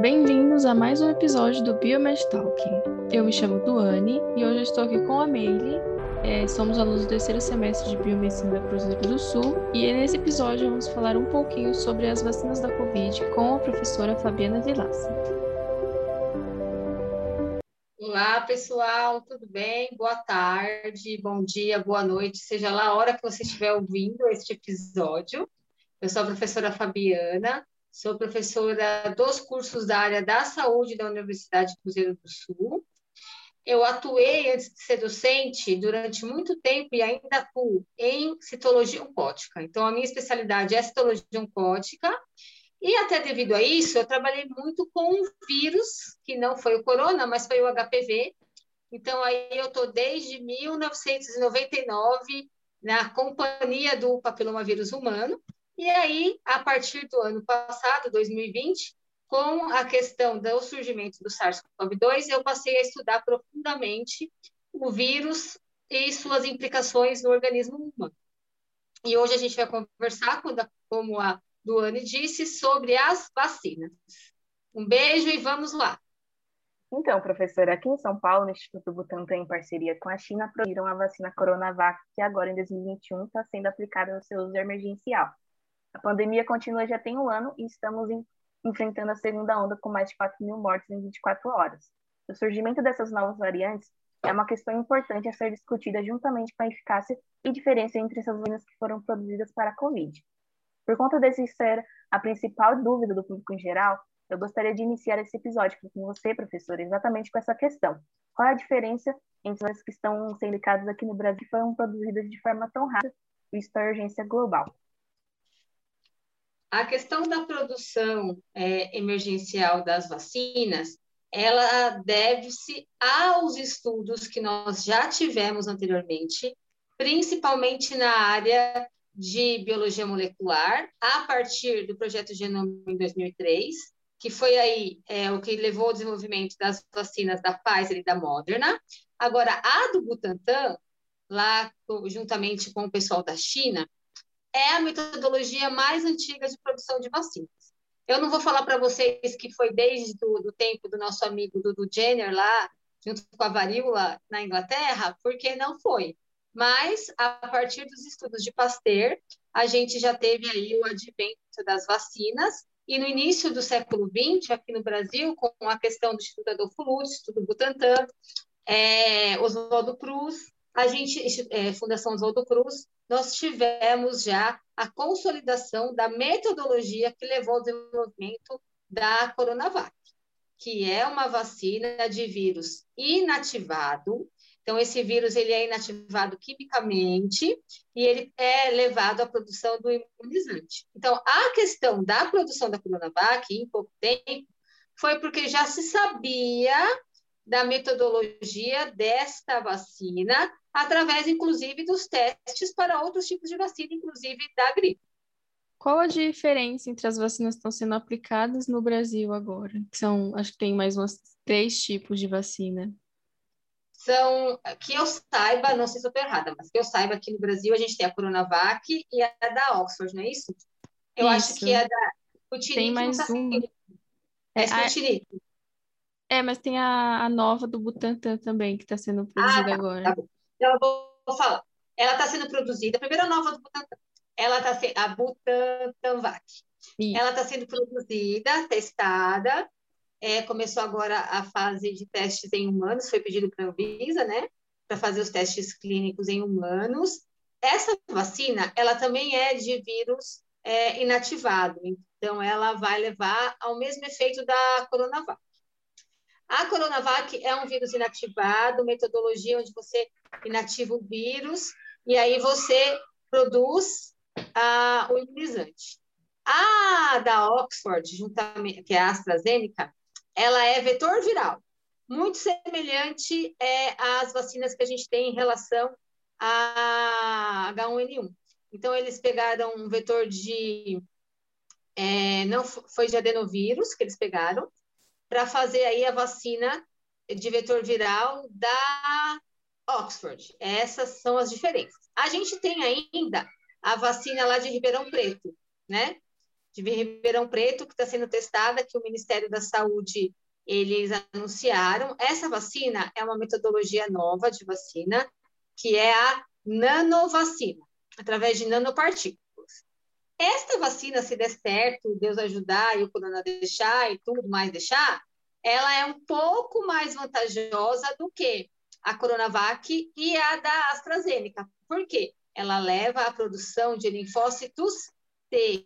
Bem-vindos a mais um episódio do Biomed Talking. Eu me chamo Duane e hoje estou aqui com a Meile. É, somos alunos do terceiro semestre de Biomedicina da Cruzeiro do Sul e nesse episódio vamos falar um pouquinho sobre as vacinas da Covid com a professora Fabiana Vilaça. Olá, pessoal, tudo bem? Boa tarde, bom dia, boa noite, seja lá a hora que você estiver ouvindo este episódio. Eu sou a professora Fabiana, sou professora dos cursos da área da saúde da Universidade Cruzeiro do Sul. Eu atuei, antes de ser docente, durante muito tempo e ainda atuo em citologia oncótica. Então, a minha especialidade é citologia oncótica e até devido a isso, eu trabalhei muito com um vírus, que não foi o corona, mas foi o HPV. Então, aí eu estou desde 1999 na companhia do papilomavírus humano. E aí, a partir do ano passado, 2020, com a questão do surgimento do SARS-CoV-2, eu passei a estudar profundamente o vírus e suas implicações no organismo humano. E hoje a gente vai conversar, como a Duane disse, sobre as vacinas. Um beijo e vamos lá. Então, professora, aqui em São Paulo, no Instituto Butantan, em parceria com a China, produziram a vacina Coronavac, que agora, em 2021, está sendo aplicada no seu uso emergencial. A pandemia continua já tem um ano e estamos em, enfrentando a segunda onda com mais de 4 mil mortes em 24 horas. O surgimento dessas novas variantes é uma questão importante a ser discutida juntamente com a eficácia e diferença entre essas vacinas que foram produzidas para a Covid. Por conta desse ser a principal dúvida do público em geral, eu gostaria de iniciar esse episódio com você, professor, exatamente com essa questão. Qual é a diferença entre as que estão sendo indicadas aqui no Brasil e foram produzidas de forma tão rápida, visto a urgência global? A questão da produção é, emergencial das vacinas, ela deve-se aos estudos que nós já tivemos anteriormente, principalmente na área de biologia molecular, a partir do projeto Genoma em 2003, que foi aí é, o que levou ao desenvolvimento das vacinas da Pfizer e da Moderna. Agora, a do Butantan, lá juntamente com o pessoal da China, é a metodologia mais antiga de produção de vacinas. Eu não vou falar para vocês que foi desde do tempo do nosso amigo Dudu Jenner lá, junto com a varíola na Inglaterra, porque não foi. Mas, a partir dos estudos de Pasteur, a gente já teve aí o advento das vacinas, e no início do século XX, aqui no Brasil, com a questão do Instituto Adolfo Lutz, Instituto Butantan, é, Oswaldo Cruz, a gente, é, Fundação Oswaldo Cruz, nós tivemos já a consolidação da metodologia que levou ao desenvolvimento da Coronavac, que é uma vacina de vírus inativado. Então, esse vírus ele é inativado quimicamente e ele é levado à produção do imunizante. Então, a questão da produção da Coronavac, em pouco tempo, foi porque já se sabia da metodologia desta vacina, através, inclusive, dos testes para outros tipos de vacina, inclusive da gripe. Qual a diferença entre as vacinas que estão sendo aplicadas no Brasil agora? São, acho que tem mais uns três tipos de vacina. São, que eu saiba, não sei se eu estou errada, mas que eu saiba aqui no Brasil a gente tem a Coronavac e a da Oxford, não é isso? Eu isso. acho que a da Sputnik tem mais tá um. É, é Sputnik. É, mas tem a, a nova do Butantan também, que está sendo produzida ah, tá, agora. Tá então, eu vou falar. Ela está sendo produzida, a primeira nova do Butantan. Ela está sendo, a Butantanvac. Ela está sendo produzida, testada. É, começou agora a fase de testes em humanos, foi pedido para a Anvisa, né? Para fazer os testes clínicos em humanos. Essa vacina, ela também é de vírus é, inativado. Então, ela vai levar ao mesmo efeito da Coronavac. A Coronavac é um vírus inativado, metodologia onde você inativa o vírus e aí você produz o imunizante. A da Oxford, juntamente, que é a AstraZeneca, ela é vetor viral, muito semelhante é, às vacinas que a gente tem em relação a H1N1. Então, eles pegaram um vetor de. É, não foi de adenovírus que eles pegaram, para fazer aí a vacina de vetor viral da Oxford. Essas são as diferenças. A gente tem ainda a vacina lá de Ribeirão Preto, né? de Ribeirão Preto, que está sendo testada, que o Ministério da Saúde eles anunciaram. Essa vacina é uma metodologia nova de vacina, que é a nanovacina, através de nanopartículas. Esta vacina, se der certo, Deus ajudar e o corona deixar e tudo mais deixar, ela é um pouco mais vantajosa do que a Coronavac e a da AstraZeneca. Por quê? Ela leva à produção de linfócitos T.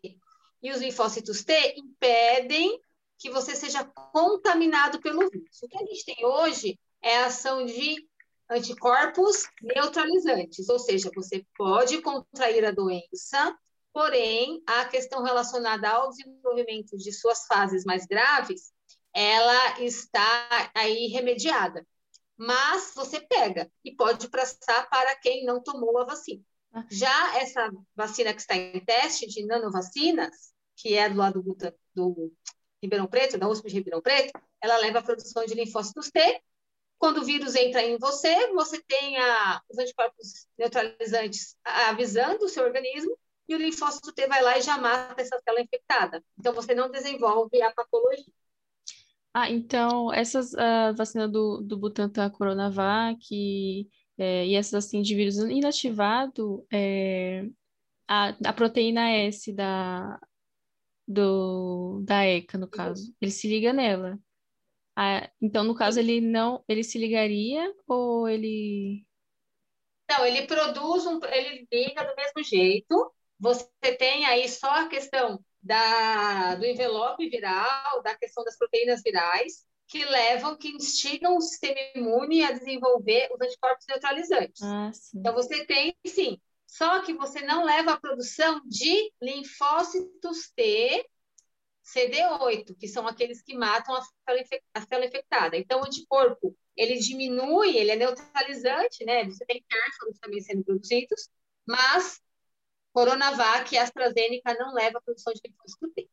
E os linfócitos T impedem que você seja contaminado pelo vírus. O que a gente tem hoje é a ação de anticorpos neutralizantes, ou seja, você pode contrair a doença, porém, a questão relacionada ao desenvolvimento de suas fases mais graves, ela está aí remediada. Mas você pega e pode passar para quem não tomou a vacina. Ah. Já essa vacina que está em teste de nanovacinas, que é do lado do, do Ribeirão Preto, da USP de Ribeirão Preto, ela leva à produção de linfócitos T. Quando o vírus entra em você, você tem a, os anticorpos neutralizantes avisando o seu organismo e o linfócito T vai lá e já mata essa célula infectada. Então, você não desenvolve a patologia. Ah, então, essas uh, vacinas do, do Butantan Coronavac e, é, e essas assim de vírus inativado, é, a, a proteína S da, do, da ECA, no caso. Ele se liga nela. Ah, então, no caso, ele não, ele se ligaria ou ele... Não, ele produz um, ele liga do mesmo jeito. Você tem aí só a questão da, do envelope viral, da questão das proteínas virais, que levam, que instigam o sistema imune a desenvolver os anticorpos neutralizantes. Ah, então, você tem, sim, só que você não leva a produção de linfócitos T, CD8, que são aqueles que matam a célula, a célula infectada. Então, o anticorpo, ele diminui, ele é neutralizante, né? Você tem cárceros também sendo produzidos, mas Coronavac e AstraZeneca não levam a produção de linfócito T.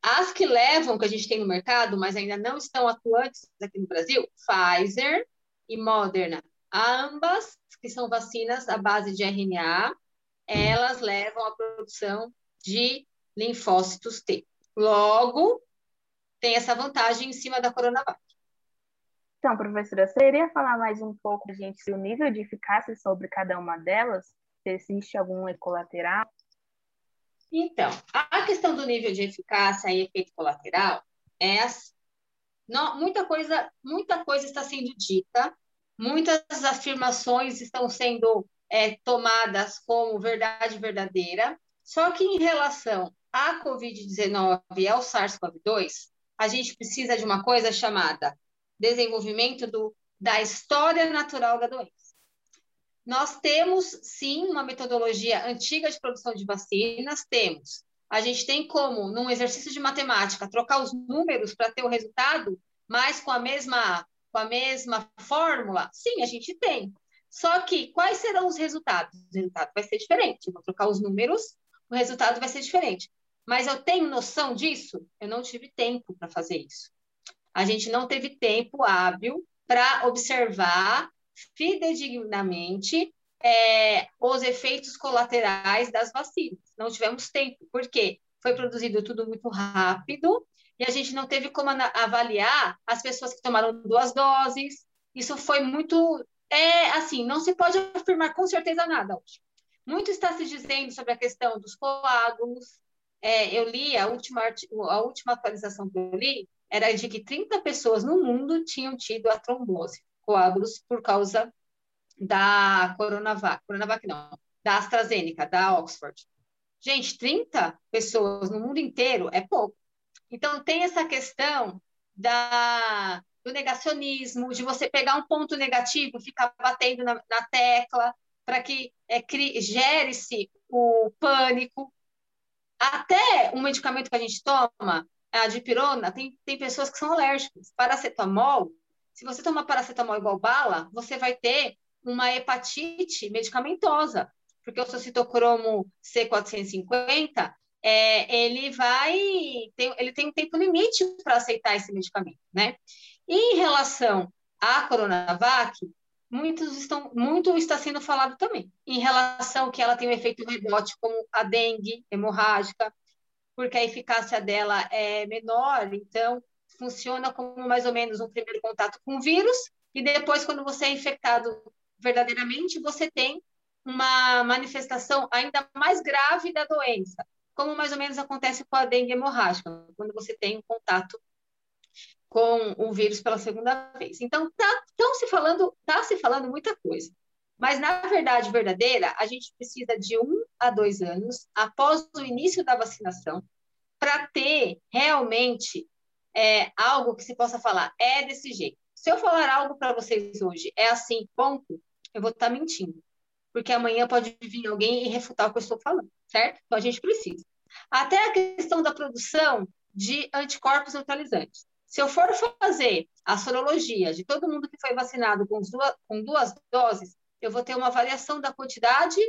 As que levam, que a gente tem no mercado, mas ainda não estão atuantes aqui no Brasil, Pfizer e Moderna. Ambas, que são vacinas à base de RNA, elas levam à produção de linfócitos T. Logo, tem essa vantagem em cima da Coronavac. Então, professora, você iria falar mais um pouco, gente, o nível de eficácia sobre cada uma delas? Se existe algum colateral? Então, a questão do nível de eficácia e efeito colateral é não, muita coisa, muita coisa está sendo dita Muitas afirmações estão sendo é, tomadas como verdade verdadeira, só que em relação à Covid-19 e ao SARS-CoV-2, a gente precisa de uma coisa chamada desenvolvimento do, da história natural da doença. Nós temos, sim, uma metodologia antiga de produção de vacinas, temos. A gente tem como, num exercício de matemática, trocar os números para ter o resultado, mas com a mesma com a mesma fórmula? Sim, a gente tem. Só que quais serão os resultados? O resultado vai ser diferente. Vou trocar os números, o resultado vai ser diferente. Mas eu tenho noção disso? Eu não tive tempo para fazer isso. A gente não teve tempo hábil para observar fidedignamente é, os efeitos colaterais das vacinas. Não tivemos tempo, porque foi produzido tudo muito rápido e a gente não teve como avaliar as pessoas que tomaram duas doses. Isso foi muito. É assim, não se pode afirmar com certeza nada hoje. Muito está se dizendo sobre a questão dos coágulos. É, eu li a última, a última atualização que eu li era de que 30 pessoas no mundo tinham tido a trombose, coágulos, por causa da Coronavac, Coronavac não, da AstraZeneca, da Oxford. Gente, 30 pessoas no mundo inteiro é pouco. Então, tem essa questão da, do negacionismo, de você pegar um ponto negativo ficar batendo na, na tecla para que é, gere-se o pânico. Até um medicamento que a gente toma, a dipirona, tem, tem pessoas que são alérgicas. Paracetamol, se você tomar paracetamol igual bala, você vai ter uma hepatite medicamentosa, porque o seu citocromo C450 é, ele vai tem, ele tem um tempo limite para aceitar esse medicamento, né? E em relação à Coronavac, muitos estão, muito está sendo falado também em relação que ela tem um efeito rebote como a dengue hemorrágica. porque a eficácia dela é menor, então funciona como mais ou menos um primeiro contato com o vírus, e depois, quando você é infectado verdadeiramente, você tem uma manifestação ainda mais grave da doença, como mais ou menos acontece com a dengue hemorrágica, quando você tem um contato com o vírus pela segunda vez. Então, tá, se falando, tá se falando muita coisa. Mas, na verdade verdadeira, a gente precisa de um a dois anos após o início da vacinação para ter realmente é, algo que se possa falar, é desse jeito. Se eu falar algo para vocês hoje, é assim, ponto, eu vou estar tá mentindo. Porque amanhã pode vir alguém e refutar o que eu estou falando, certo? Então, a gente precisa. Até a questão da produção de anticorpos neutralizantes. Se eu for fazer a sorologia de todo mundo que foi vacinado com duas, com duas doses, eu vou ter uma variação da quantidade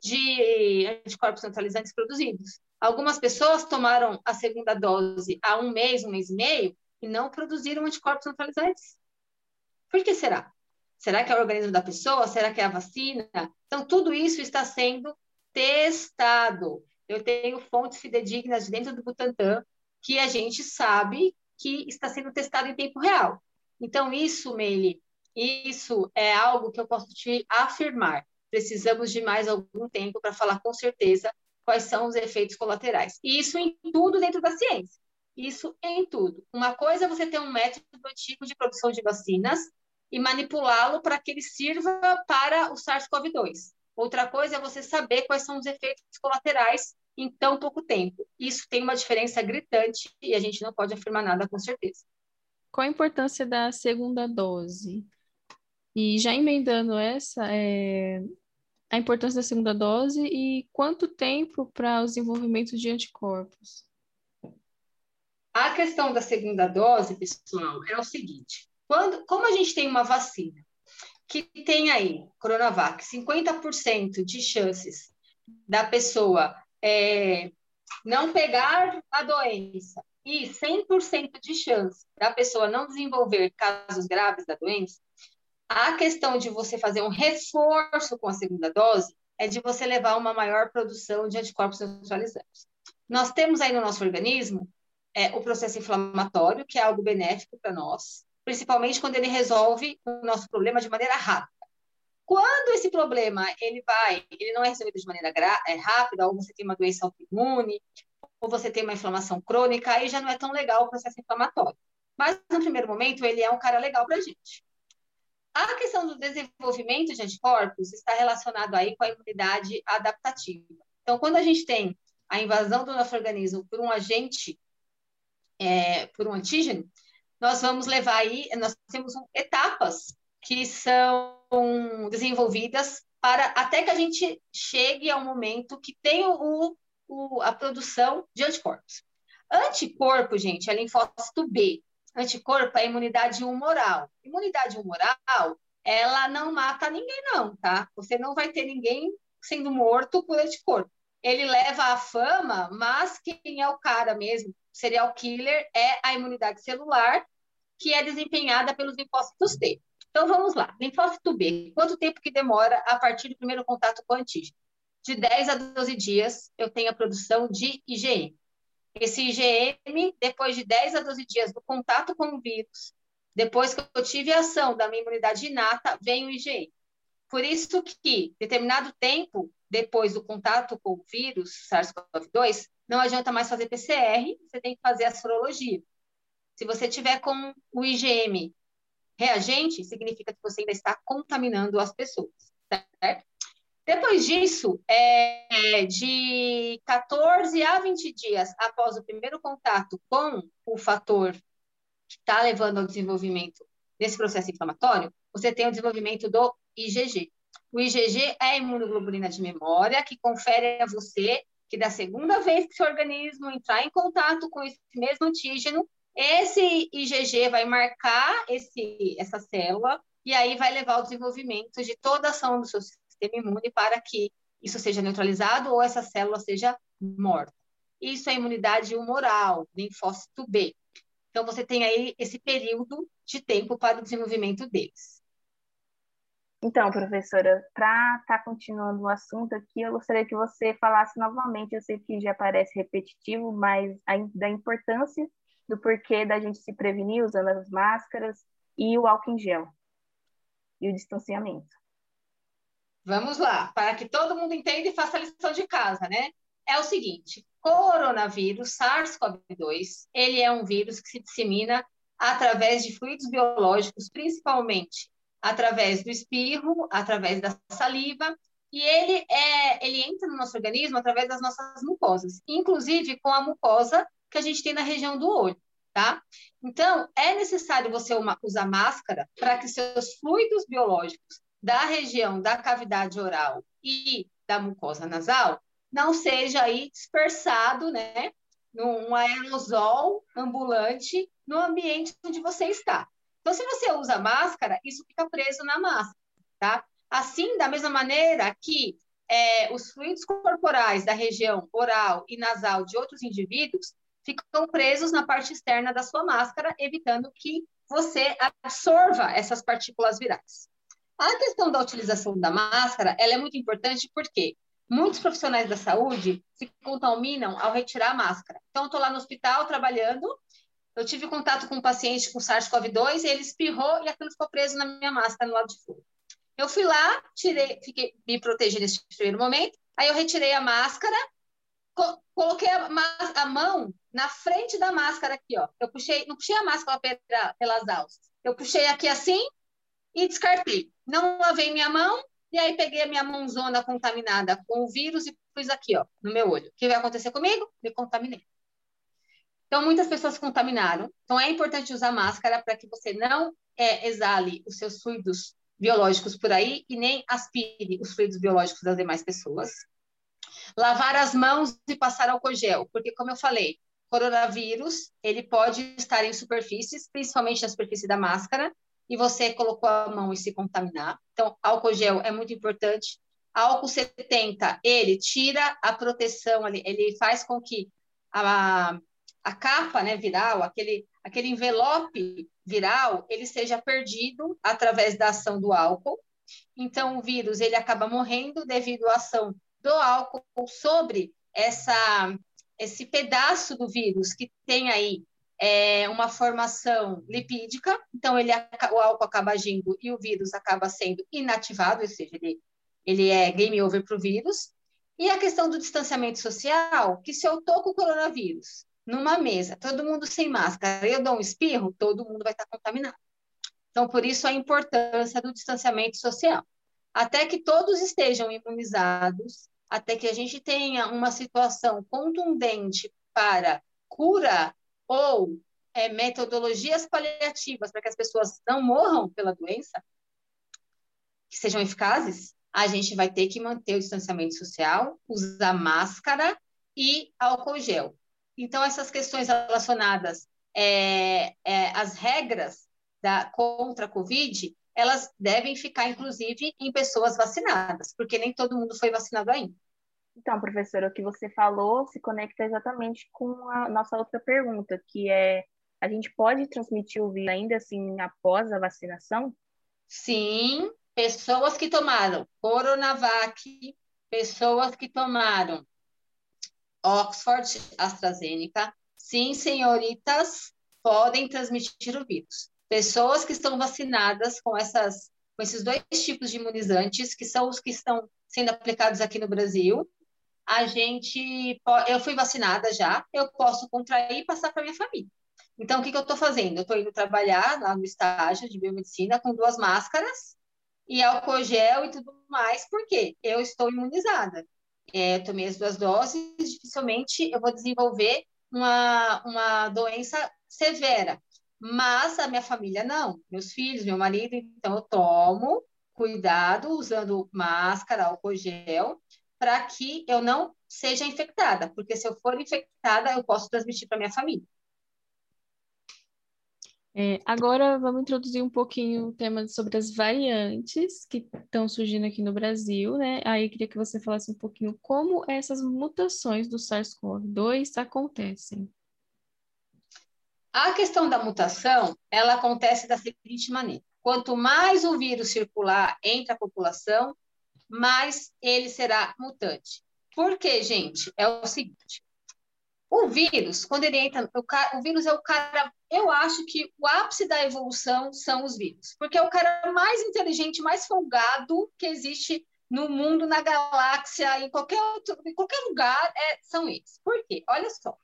de anticorpos neutralizantes produzidos. Algumas pessoas tomaram a segunda dose há um mês, um mês e meio, e não produziram anticorpos neutralizantes. Por que será? Será que é o organismo da pessoa? Será que é a vacina? Então, tudo isso está sendo testado. Eu tenho fontes fidedignas dentro do Butantan que a gente sabe que está sendo testado em tempo real. Então, isso, Meili, isso é algo que eu posso te afirmar. Precisamos de mais algum tempo para falar com certeza quais são os efeitos colaterais. E isso em tudo dentro da ciência. Isso em tudo. Uma coisa é você ter um método antigo de produção de vacinas e manipulá-lo para que ele sirva para o SARS-CoV-2. Outra coisa é você saber quais são os efeitos colaterais em tão pouco tempo. Isso tem uma diferença gritante e a gente não pode afirmar nada com certeza. Qual a importância da segunda dose? E já emendando essa, é, a importância da segunda dose e quanto tempo para o desenvolvimento de anticorpos? A questão da segunda dose, pessoal, é o seguinte: quando, como a gente tem uma vacina que tem aí, Coronavac, 50% de chances da pessoa é, não pegar a doença e 100% de chance da pessoa não desenvolver casos graves da doença, a questão de você fazer um reforço com a segunda dose é de você levar uma maior produção de anticorpos neutralizantes. Nós temos aí no nosso organismo é, o processo inflamatório, que é algo benéfico para nós, principalmente quando ele resolve o nosso problema de maneira rápida. Quando esse problema ele vai, ele não é resolvido de maneira é, rápida, ou você tem uma doença autoimune, ou você tem uma inflamação crônica, aí já não é tão legal o processo inflamatório. Mas, no primeiro momento, ele é um cara legal para gente. A questão do desenvolvimento de anticorpos está relacionado aí com a imunidade adaptativa. Então, quando a gente tem a invasão do nosso organismo por um agente, é, por um antígeno, nós vamos levar aí, nós temos etapas que são desenvolvidas para até que a gente chegue ao momento que tem o, o, a produção de anticorpos. Anticorpo, gente, é linfócito B anticorpo é imunidade humoral. Imunidade humoral, ela não mata ninguém, não, tá? Você não vai ter ninguém sendo morto por anticorpo. Ele leva a fama, mas quem é o cara mesmo, serial killer, é a imunidade celular, que é desempenhada pelos linfócitos T. Então, vamos lá. Linfócito B. Quanto tempo que demora a partir do primeiro contato com o antígeno? De 10 a 12 dias, eu tenho a produção de IgM. Esse IgM, depois de 10 a 12 dias do contato com o vírus, depois que eu tive a ação da minha imunidade inata, vem o IgM. Por isso que, determinado tempo depois do contato com o vírus SARS-CoV-2, não adianta mais fazer PCR, você tem que fazer a sorologia. Se você tiver com o IgM reagente, significa que você ainda está contaminando as pessoas, certo? Depois disso, é, de 14 a 20 dias após o primeiro contato com o fator que está levando ao desenvolvimento desse processo inflamatório, você tem o desenvolvimento do IgG. O IgG é a imunoglobulina de memória que confere a você que da segunda vez que seu organismo entrar em contato com esse mesmo antígeno, esse IgG vai marcar esse, essa célula e aí vai levar ao desenvolvimento de toda a ação do seu sistema imune para que isso seja neutralizado ou essa célula seja morta. Isso é imunidade humoral, linfócito B. Então, você tem aí esse período de tempo para o desenvolvimento deles. Então, professora, para estar tá continuando o assunto aqui, eu gostaria que você falasse novamente, eu sei que já parece repetitivo, mas a, da importância do porquê da gente se prevenir usando as máscaras e o álcool em gel e o distanciamento. Vamos lá, para que todo mundo entenda e faça a lição de casa, né? É o seguinte, coronavírus, SARS-CoV-2, ele é um vírus que se dissemina através de fluidos biológicos, principalmente através do espirro, através da saliva, e ele é, ele entra no nosso organismo através das nossas mucosas, inclusive com a mucosa que a gente tem na região do olho, tá? Então, é necessário você uma, usar máscara para que seus fluidos biológicos da região da cavidade oral e da mucosa nasal não seja aí dispersado, né, num aerosol ambulante no ambiente onde você está. Então, se você usa máscara, isso fica preso na máscara, tá? Assim, da mesma maneira que é, os fluidos corporais da região oral e nasal de outros indivíduos ficam presos na parte externa da sua máscara, evitando que você absorva essas partículas virais. A questão da utilização da máscara, ela é muito importante porque muitos profissionais da saúde se contaminam ao retirar a máscara. Então, eu estou lá no hospital trabalhando, eu tive contato com um paciente com SARS-CoV-2 e ele espirrou e aquilo ficou preso na minha máscara no lado de fora. Eu fui lá, tirei, fiquei me proteger nesse primeiro momento, aí eu retirei a máscara, co coloquei a, a, mão na frente da máscara aqui, ó. Eu puxei, não puxei a máscara pela, pelas alças. Eu puxei aqui assim e descartei. Não lavei minha mão, e aí peguei a minha mãozona contaminada com o vírus e pus aqui, ó, no meu olho. O que vai acontecer comigo? Me contaminei. Então, muitas pessoas contaminaram. Então, é importante usar máscara para que você não é, exale os seus fluidos biológicos por aí e nem aspire os fluidos biológicos das demais pessoas. Lavar as mãos e passar álcool gel, porque, como eu falei, coronavírus, ele pode estar em superfícies, principalmente na superfície da máscara, e você colocou a mão e se contaminar. Então, álcool gel é muito importante. Álcool 70, ele tira a proteção ali, ele faz com que a, a capa né, viral, aquele, aquele envelope viral, ele seja perdido através da ação do álcool. Então, o vírus ele acaba morrendo devido à ação do álcool sobre essa, esse pedaço do vírus que tem aí é uma formação lipídica, então ele, o álcool acaba agindo e o vírus acaba sendo inativado, ou seja, ele, ele é game over para o vírus. E a questão do distanciamento social, que se eu estou com o coronavírus numa mesa, todo mundo sem máscara, eu dou um espirro, todo mundo vai estar contaminado. Então, por isso a importância do distanciamento social. Até que todos estejam imunizados, até que a gente tenha uma situação contundente para cura ou é, metodologias paliativas para que as pessoas não morram pela doença, que sejam eficazes, a gente vai ter que manter o distanciamento social, usar máscara e álcool gel. Então, essas questões relacionadas é, é, às regras da, contra a Covid, elas devem ficar, inclusive, em pessoas vacinadas, porque nem todo mundo foi vacinado ainda. Então, professora, o que você falou se conecta exatamente com a nossa outra pergunta, que é: a gente pode transmitir o vírus ainda assim após a vacinação? Sim, pessoas que tomaram Coronavac, pessoas que tomaram Oxford AstraZeneca, sim, senhoritas, podem transmitir o vírus. Pessoas que estão vacinadas com essas com esses dois tipos de imunizantes, que são os que estão sendo aplicados aqui no Brasil, a gente, eu fui vacinada já, eu posso contrair e passar para minha família. Então, o que, que eu estou fazendo? Eu estou indo trabalhar lá no estágio de biomedicina com duas máscaras e álcool gel e tudo mais, porque eu estou imunizada. É, tomei as duas doses, dificilmente eu vou desenvolver uma, uma doença severa. Mas a minha família não, meus filhos, meu marido, então eu tomo cuidado usando máscara, álcool gel, para que eu não seja infectada, porque se eu for infectada, eu posso transmitir para minha família. É, agora vamos introduzir um pouquinho o tema sobre as variantes que estão surgindo aqui no Brasil, né? Aí queria que você falasse um pouquinho como essas mutações do SARS-CoV-2 acontecem. A questão da mutação, ela acontece da seguinte maneira. Quanto mais o vírus circular entre a população, mais ele será mutante. Por quê, gente? É o seguinte: o vírus, quando ele entra, o, o, vírus é o cara. Eu acho que o ápice da evolução são os vírus, porque é o cara mais inteligente, mais folgado que existe no mundo, na galáxia, em qualquer, outro, em qualquer lugar, é, são eles. Por quê? Olha só.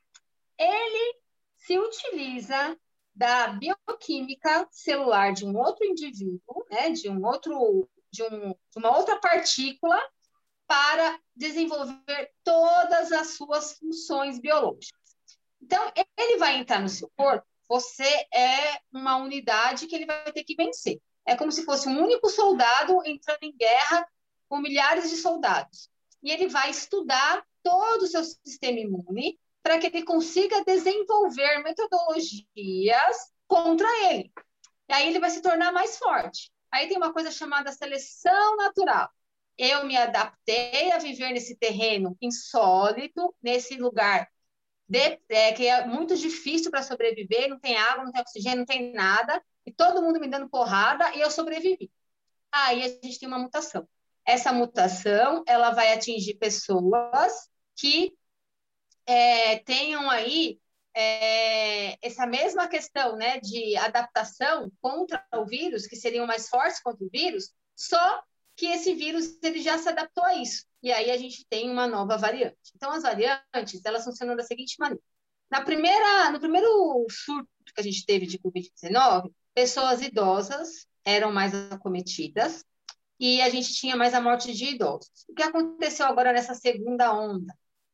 Ele se utiliza da bioquímica celular de um outro indivíduo, né, de um outro, de, um, de uma outra partícula, para desenvolver todas as suas funções biológicas. Então, ele vai entrar no seu corpo, você é uma unidade que ele vai ter que vencer. É como se fosse um único soldado entrando em guerra com milhares de soldados. E ele vai estudar todo o seu sistema imune para que ele consiga desenvolver metodologias contra ele. E aí ele vai se tornar mais forte. Aí tem uma coisa chamada seleção natural. Eu me adaptei a viver nesse terreno insólito, nesse lugar de, é, que é muito difícil para sobreviver, não tem água, não tem oxigênio, não tem nada, e todo mundo me dando porrada, e eu sobrevivi. Aí a gente tem uma mutação. Essa mutação, ela vai atingir pessoas que é, tenham aí é, essa mesma questão né, de adaptação contra o vírus, que seriam mais fortes contra o vírus, só que esse vírus ele já se adaptou a isso. E aí a gente tem uma nova variante. Então, as variantes, elas funcionam da seguinte maneira. Na primeira, no primeiro surto que a gente teve de Covid-19, pessoas idosas eram mais acometidas e a gente tinha mais a morte de idosos. O que aconteceu agora nessa segunda onda?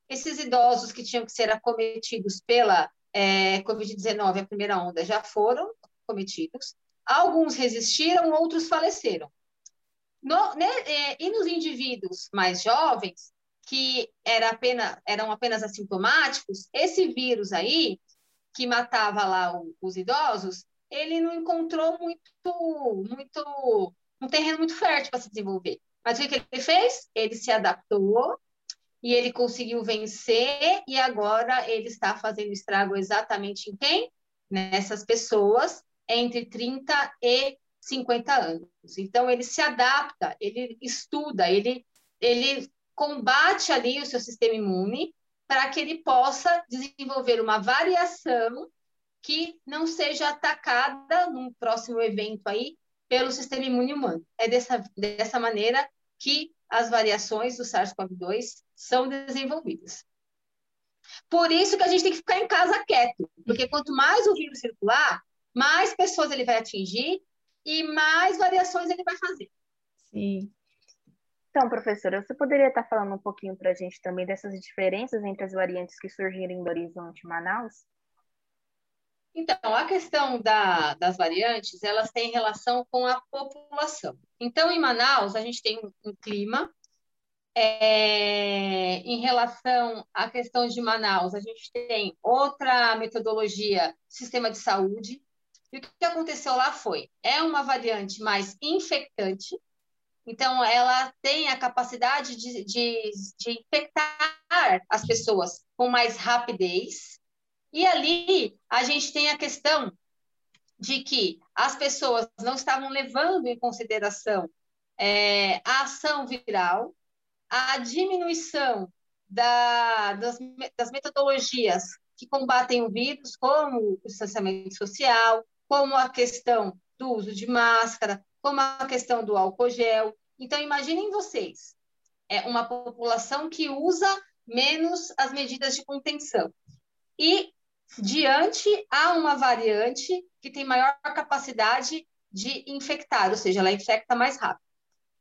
Esses idosos que tinham que ser acometidos pela é, Covid-19, a primeira onda, já foram acometidos. Alguns resistiram, outros faleceram. No, né, é, e nos indivíduos mais jovens, que era apenas, eram apenas assintomáticos, esse vírus aí, que matava lá o, os idosos, ele não encontrou muito, muito, um terreno muito fértil para se desenvolver. Mas o que ele fez? Ele se adaptou e ele conseguiu vencer e agora ele está fazendo estrago exatamente em quem? Nessas pessoas entre 30 e 50 anos. Então ele se adapta, ele estuda, ele ele combate ali o seu sistema imune para que ele possa desenvolver uma variação que não seja atacada num próximo evento aí pelo sistema imune humano. É dessa, dessa maneira que as variações do SARS-CoV-2 são desenvolvidas. Por isso que a gente tem que ficar em casa quieto, porque quanto mais o vírus circular, mais pessoas ele vai atingir e mais variações ele vai fazer. Sim. Então, professora, você poderia estar falando um pouquinho para a gente também dessas diferenças entre as variantes que surgiram em Horizonte Manaus? Então, a questão da, das variantes, elas têm relação com a população. Então, em Manaus, a gente tem um, clima. É, em relação à questão de Manaus, a gente tem outra metodologia, sistema de saúde. E o que aconteceu lá foi, é uma variante mais infectante, então ela tem a capacidade de, de, de infectar as pessoas com mais rapidez, e ali a gente tem a questão de que as pessoas não estavam levando em consideração é, a ação viral, a diminuição da, das, das metodologias que combatem o vírus, como o distanciamento social, como a questão do uso de máscara, como a questão do álcool gel. Então, imaginem vocês, é uma população que usa menos as medidas de contenção. E diante a uma variante que tem maior capacidade de infectar, ou seja, ela infecta mais rápido.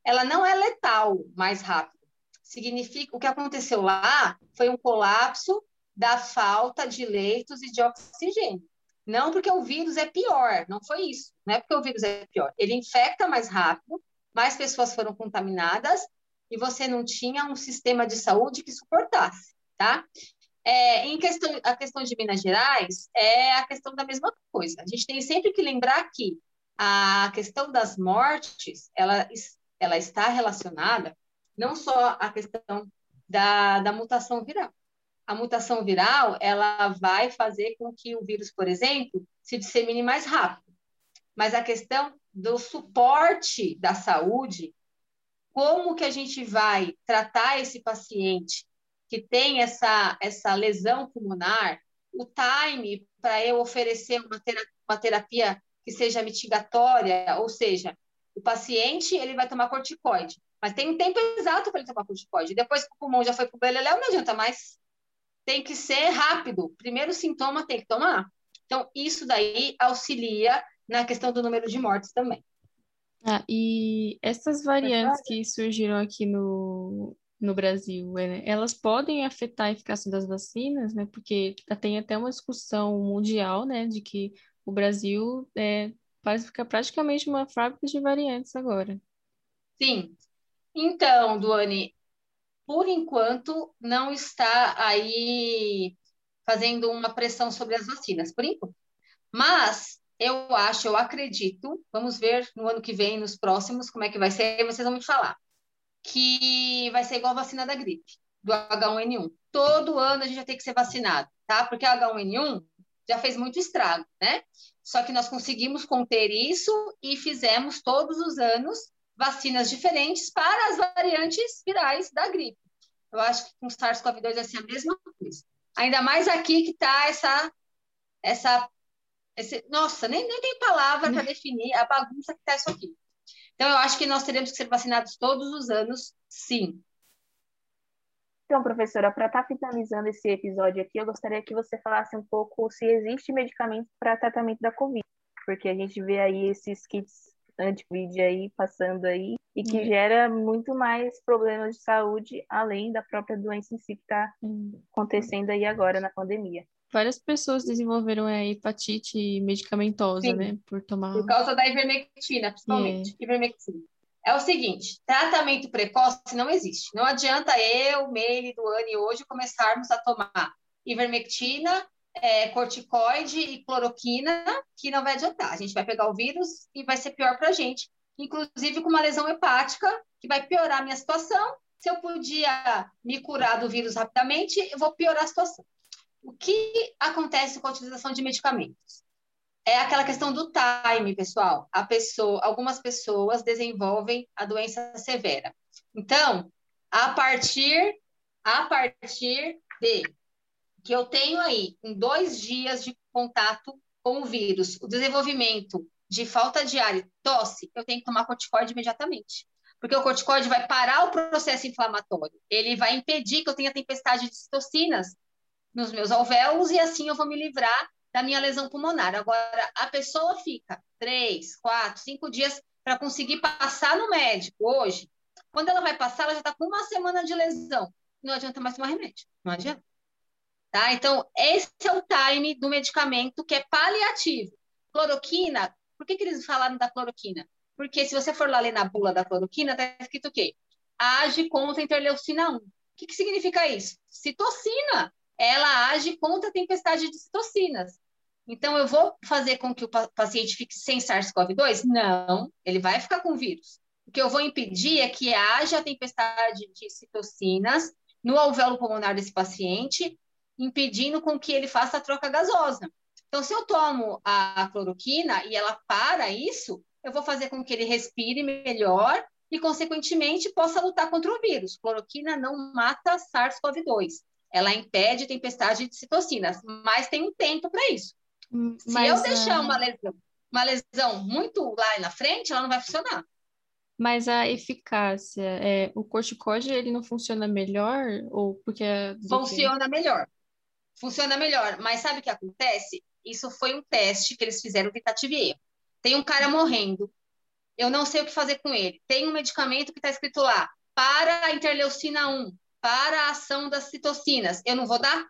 Ela não é letal mais rápido. Significa o que aconteceu lá foi um colapso da falta de leitos e de oxigênio. Não porque o vírus é pior, não foi isso. Não é porque o vírus é pior. Ele infecta mais rápido, mais pessoas foram contaminadas e você não tinha um sistema de saúde que suportasse, tá? É, em questão, a questão de Minas Gerais é a questão da mesma coisa. A gente tem sempre que lembrar que a questão das mortes, ela, ela está relacionada não só à questão da, da mutação viral. A mutação viral, ela vai fazer com que o vírus, por exemplo, se dissemine mais rápido. Mas a questão do suporte da saúde, como que a gente vai tratar esse paciente que tem essa, essa lesão pulmonar, o time para eu oferecer uma terapia, uma terapia que seja mitigatória, ou seja, o paciente ele vai tomar corticoide, mas tem um tempo exato para ele tomar corticoide. Depois que o pulmão já foi para o beleléu, não adianta mais. Tem que ser rápido. Primeiro sintoma tem que tomar. Então, isso daí auxilia na questão do número de mortes também. Ah, e essas variantes que surgiram aqui no, no Brasil, é, elas podem afetar a eficácia das vacinas, né? Porque tem até uma discussão mundial, né, de que o Brasil é, ficar praticamente uma fábrica de variantes agora. Sim. Então, Duane, por enquanto não está aí fazendo uma pressão sobre as vacinas, por enquanto. Mas eu acho, eu acredito, vamos ver no ano que vem, nos próximos, como é que vai ser, vocês vão me falar, que vai ser igual a vacina da gripe, do H1N1. Todo ano a gente vai ter que ser vacinado, tá? Porque a H1N1 já fez muito estrago, né? Só que nós conseguimos conter isso e fizemos todos os anos vacinas diferentes para as variantes virais da gripe. Eu acho que com o SARS-CoV-2 vai ser a mesma coisa. Ainda mais aqui que está essa, essa esse, nossa, nem, nem tem palavra para definir a bagunça que está isso aqui. Então, eu acho que nós teremos que ser vacinados todos os anos, sim. Então, professora, para estar tá finalizando esse episódio aqui, eu gostaria que você falasse um pouco se existe medicamento para tratamento da Covid, porque a gente vê aí esses kits anti-Covid aí passando aí e que uhum. gera muito mais problemas de saúde além da própria doença em si que está uhum. acontecendo aí agora na pandemia. Várias pessoas desenvolveram a hepatite medicamentosa, Sim, né? Por tomar. Por causa da ivermectina, principalmente. Yeah. Ivermectina. É o seguinte: tratamento precoce não existe. Não adianta eu, Meire, Duane, hoje começarmos a tomar ivermectina, é, corticoide e cloroquina, que não vai adiantar. A gente vai pegar o vírus e vai ser pior para a gente. Inclusive com uma lesão hepática, que vai piorar a minha situação. Se eu podia me curar do vírus rapidamente, eu vou piorar a situação. O que acontece com a utilização de medicamentos? É aquela questão do time, pessoal. A pessoa, algumas pessoas desenvolvem a doença severa. Então, a partir a partir de que eu tenho aí em dois dias de contato com o vírus, o desenvolvimento de falta de ar e tosse, eu tenho que tomar corticoide imediatamente. Porque o corticoide vai parar o processo inflamatório, ele vai impedir que eu tenha tempestade de citocinas nos meus alvéolos e assim eu vou me livrar da minha lesão pulmonar. Agora, a pessoa fica três, quatro, cinco dias para conseguir passar no médico hoje. Quando ela vai passar, ela já está com uma semana de lesão. Não adianta mais tomar remédio. Não adianta. Tá? Então, esse é o time do medicamento que é paliativo. Cloroquina, por que, que eles falaram da cloroquina? Porque se você for lá ler na bula da cloroquina, está escrito o quê? Age contra a interleucina 1. O que, que significa isso? Citocina ela age contra a tempestade de citocinas. Então, eu vou fazer com que o paciente fique sem SARS-CoV-2? Não, ele vai ficar com vírus. O que eu vou impedir é que haja tempestade de citocinas no alvéolo pulmonar desse paciente, impedindo com que ele faça a troca gasosa. Então, se eu tomo a cloroquina e ela para isso, eu vou fazer com que ele respire melhor e, consequentemente, possa lutar contra o vírus. Cloroquina não mata SARS-CoV-2 ela impede tempestade de citocinas, mas tem um tempo para isso. Hum, Se eu deixar uma lesão, uma lesão muito lá na frente, ela não vai funcionar. Mas a eficácia, é, o corticoide ele não funciona melhor ou porque é funciona que... melhor, funciona melhor. Mas sabe o que acontece? Isso foi um teste que eles fizeram tentativa e erro. Tem um cara morrendo, eu não sei o que fazer com ele. Tem um medicamento que está escrito lá para a interleucina 1 para a ação das citocinas. Eu não vou dar?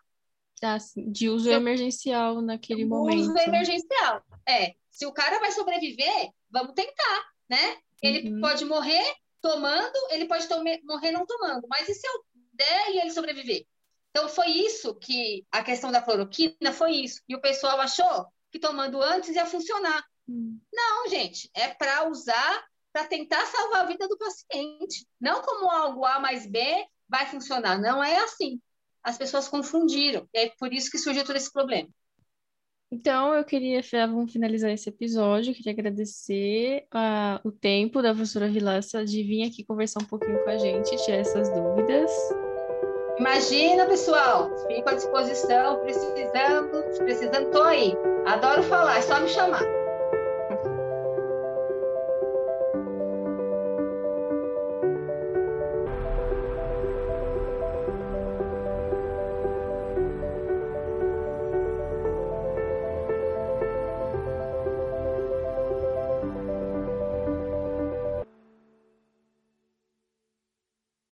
Ah, de uso eu, emergencial naquele momento. Uso emergencial. É. Se o cara vai sobreviver, vamos tentar, né? Ele uhum. pode morrer tomando, ele pode morrer não tomando. Mas e se eu der e ele sobreviver? Então, foi isso que a questão da cloroquina foi isso. E o pessoal achou que tomando antes ia funcionar. Uhum. Não, gente, é para usar para tentar salvar a vida do paciente. Não como algo A mais B vai funcionar. Não é assim. As pessoas confundiram. E é por isso que surgiu todo esse problema. Então, eu queria, vamos finalizar esse episódio, eu queria agradecer uh, o tempo da professora Vilaça de vir aqui conversar um pouquinho com a gente, tirar essas dúvidas. Imagina, pessoal, fico à disposição, precisando, precisando, tô aí. Adoro falar, é só me chamar.